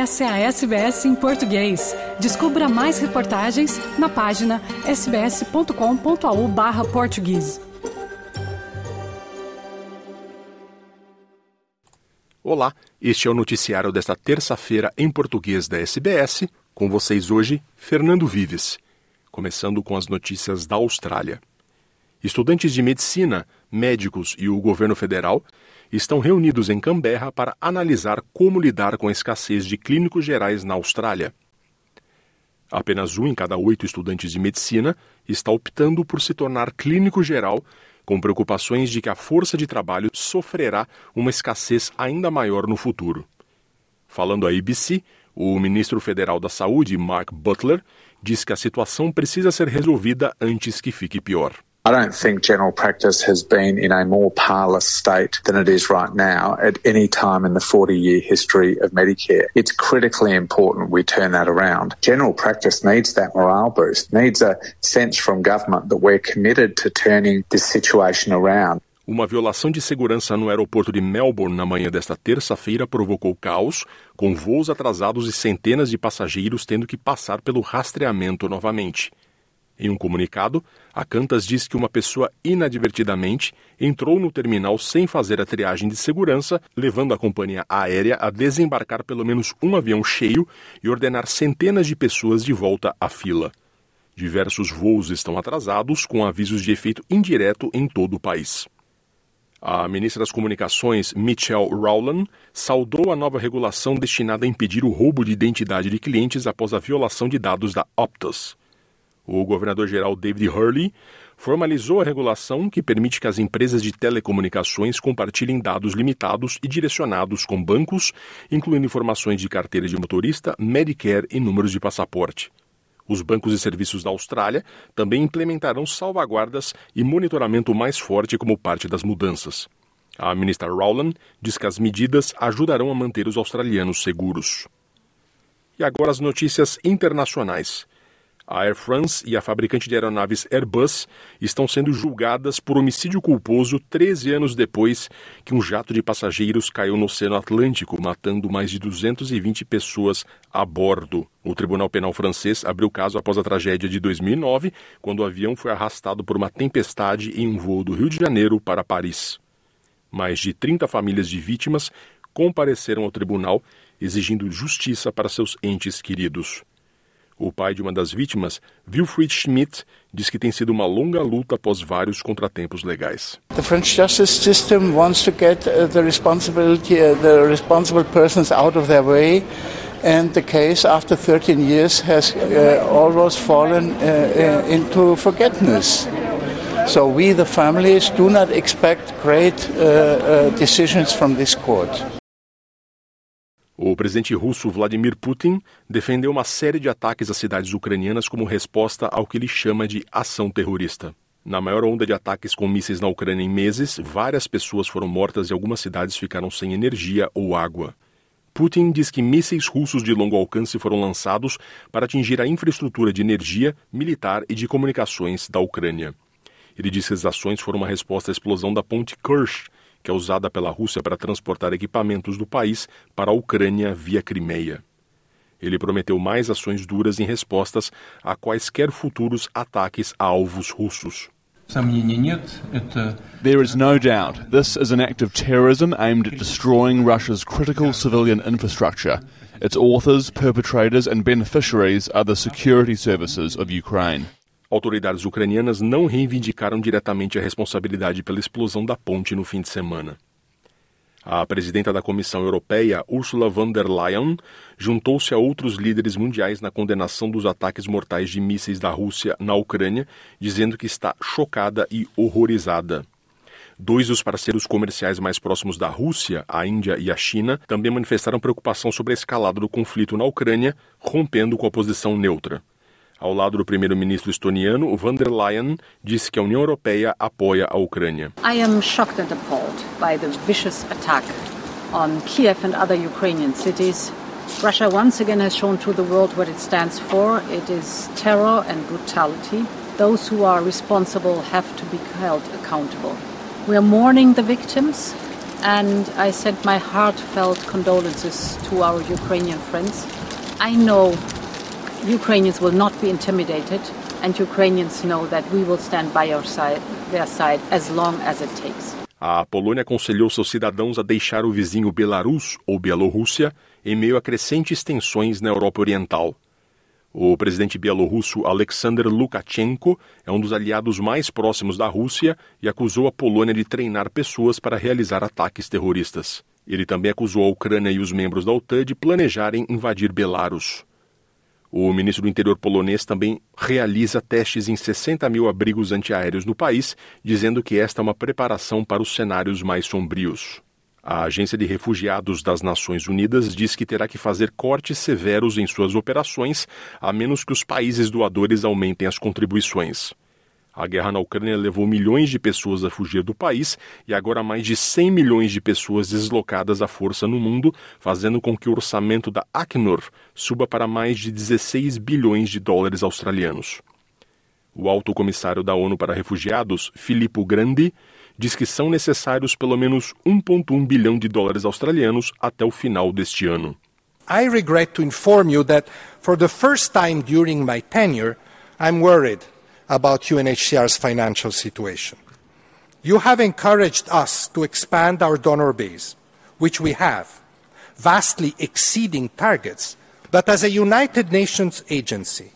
Essa é a SBS em português. Descubra mais reportagens na página sbs.com.au/português. Olá, este é o noticiário desta terça-feira em português da SBS. Com vocês hoje, Fernando Vives. Começando com as notícias da Austrália. Estudantes de medicina, médicos e o governo federal estão reunidos em Canberra para analisar como lidar com a escassez de clínicos gerais na Austrália. Apenas um em cada oito estudantes de medicina está optando por se tornar clínico geral, com preocupações de que a força de trabalho sofrerá uma escassez ainda maior no futuro. Falando à ABC, o ministro federal da Saúde, Mark Butler, diz que a situação precisa ser resolvida antes que fique pior. I don't think general practice has been in a more parlous state than it is right now at any time in the 40 year history of Medicare. It's critically important we turn that around. General practice needs that morale boost, needs a sense from government that we're committed to turning this situation around. Uma violação de segurança no aeroporto de Melbourne na manhã desta terça-feira provocou caos, com voos atrasados e centenas de passageiros tendo que passar pelo rastreamento novamente. Em um comunicado, a Qantas diz que uma pessoa inadvertidamente entrou no terminal sem fazer a triagem de segurança, levando a companhia aérea a desembarcar pelo menos um avião cheio e ordenar centenas de pessoas de volta à fila. Diversos voos estão atrasados, com avisos de efeito indireto em todo o país. A ministra das Comunicações, Michelle Rowland, saudou a nova regulação destinada a impedir o roubo de identidade de clientes após a violação de dados da Optus. O governador-geral David Hurley formalizou a regulação que permite que as empresas de telecomunicações compartilhem dados limitados e direcionados com bancos, incluindo informações de carteira de motorista, Medicare e números de passaporte. Os bancos e serviços da Austrália também implementarão salvaguardas e monitoramento mais forte como parte das mudanças. A ministra Rowland diz que as medidas ajudarão a manter os australianos seguros. E agora as notícias internacionais. A Air France e a fabricante de aeronaves Airbus estão sendo julgadas por homicídio culposo 13 anos depois que um jato de passageiros caiu no Oceano Atlântico, matando mais de 220 pessoas a bordo. O Tribunal Penal francês abriu o caso após a tragédia de 2009, quando o avião foi arrastado por uma tempestade em um voo do Rio de Janeiro para Paris. Mais de 30 famílias de vítimas compareceram ao tribunal exigindo justiça para seus entes queridos. O pai de uma das vítimas, Wilfried Schmidt, diz que tem sido uma longa luta após vários contratempos legais. The French justice system wants to get uh, the responsibility uh, the responsible persons out of their way and the case after 13 years has uh, almost fallen uh, uh, into forgetfulness. So we the families do not expect great uh, decisions from this court. O presidente russo Vladimir Putin defendeu uma série de ataques às cidades ucranianas como resposta ao que ele chama de ação terrorista. Na maior onda de ataques com mísseis na Ucrânia em meses, várias pessoas foram mortas e algumas cidades ficaram sem energia ou água. Putin diz que mísseis russos de longo alcance foram lançados para atingir a infraestrutura de energia, militar e de comunicações da Ucrânia. Ele diz que as ações foram uma resposta à explosão da ponte Kerch, que é usada pela Rússia para transportar equipamentos do país para a Ucrânia via Crimeia. Ele prometeu mais ações duras em respostas a quaisquer futuros ataques a alvos russos. There is no doubt this is an act of terrorism aimed at destroying Russia's critical civilian infrastructure. Its authors, perpetrators, and beneficiaries are the security services of Ukraine. Autoridades ucranianas não reivindicaram diretamente a responsabilidade pela explosão da ponte no fim de semana. A presidenta da Comissão Europeia, Ursula von der Leyen, juntou-se a outros líderes mundiais na condenação dos ataques mortais de mísseis da Rússia na Ucrânia, dizendo que está chocada e horrorizada. Dois dos parceiros comerciais mais próximos da Rússia, a Índia e a China, também manifestaram preocupação sobre a escalada do conflito na Ucrânia, rompendo com a posição neutra. Ao lado do primeiro-ministro estoniano, van der Leyen disse que a União Europeia apoia a Ucrânia. I am shocked and appalled by the vicious attack on Kiev and other Ukrainian cities. Russia once again has shown to the world what it stands for. It is terror and brutality. Those who are responsible have to be held accountable. We are mourning the victims. and I sent my heartfelt condolences to our Ukrainian friends. I know Ukrainians will not be intimidated, and Ukrainians know that we will stand by our side, their side as long as it takes. A Polônia aconselhou seus cidadãos a deixar o vizinho Belarus ou Bielorrússia em meio a crescentes tensões na Europa Oriental. O presidente bielorrusso Alexander Lukashenko é um dos aliados mais próximos da Rússia e acusou a Polônia de treinar pessoas para realizar ataques terroristas. Ele também acusou a Ucrânia e os membros da OTAN de planejarem invadir Belarus. O ministro do Interior polonês também realiza testes em 60 mil abrigos antiaéreos no país, dizendo que esta é uma preparação para os cenários mais sombrios. A Agência de Refugiados das Nações Unidas diz que terá que fazer cortes severos em suas operações, a menos que os países doadores aumentem as contribuições. A guerra na Ucrânia levou milhões de pessoas a fugir do país e agora mais de 100 milhões de pessoas deslocadas à força no mundo, fazendo com que o orçamento da Acnur suba para mais de 16 bilhões de dólares australianos. O alto comissário da ONU para Refugiados, Filippo Grandi, diz que são necessários pelo menos 1,1 bilhão de dólares australianos até o final deste ano. I regret to inform you that for the first time during my tenure, I'm worried about UNHCR's financial situation. You have encouraged us to expand our donor base, which we have, vastly exceeding targets, but as a United Nations agency,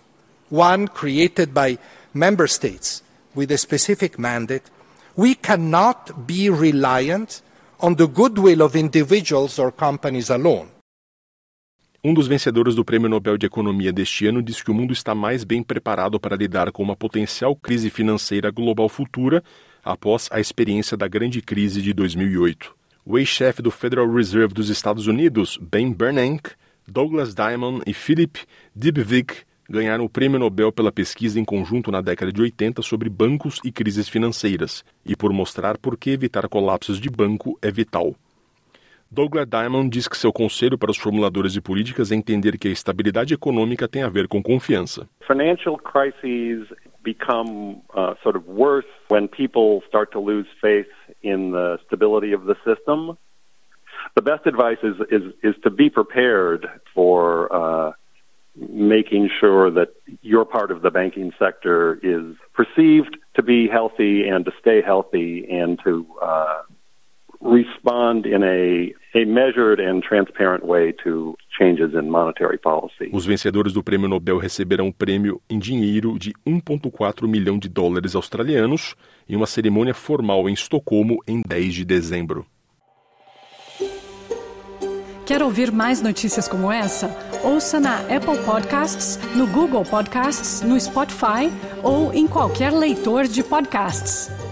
one created by member states with a specific mandate, we cannot be reliant on the goodwill of individuals or companies alone. Um dos vencedores do Prêmio Nobel de Economia deste ano diz que o mundo está mais bem preparado para lidar com uma potencial crise financeira global futura após a experiência da grande crise de 2008. O ex-chefe do Federal Reserve dos Estados Unidos, Ben Bernanke, Douglas Diamond e Philip Dybvig ganharam o Prêmio Nobel pela pesquisa em conjunto na década de 80 sobre bancos e crises financeiras e por mostrar por que evitar colapsos de banco é vital. Douglas Diamond diz que seu conselho para os formuladores de políticas é entender que a estabilidade econômica tem a ver com confiança. Financial crises become uh, sort of worse when people start to lose faith in the stability of the system. The best advice is is, is to be prepared for uh, making sure that your part of the banking sector is perceived to be healthy and to stay healthy and to uh, Os vencedores do Prêmio Nobel receberão um prêmio em dinheiro de 1,4 milhão de dólares australianos em uma cerimônia formal em Estocolmo em 10 de dezembro. Quer ouvir mais notícias como essa? Ouça na Apple Podcasts, no Google Podcasts, no Spotify ou em qualquer leitor de podcasts.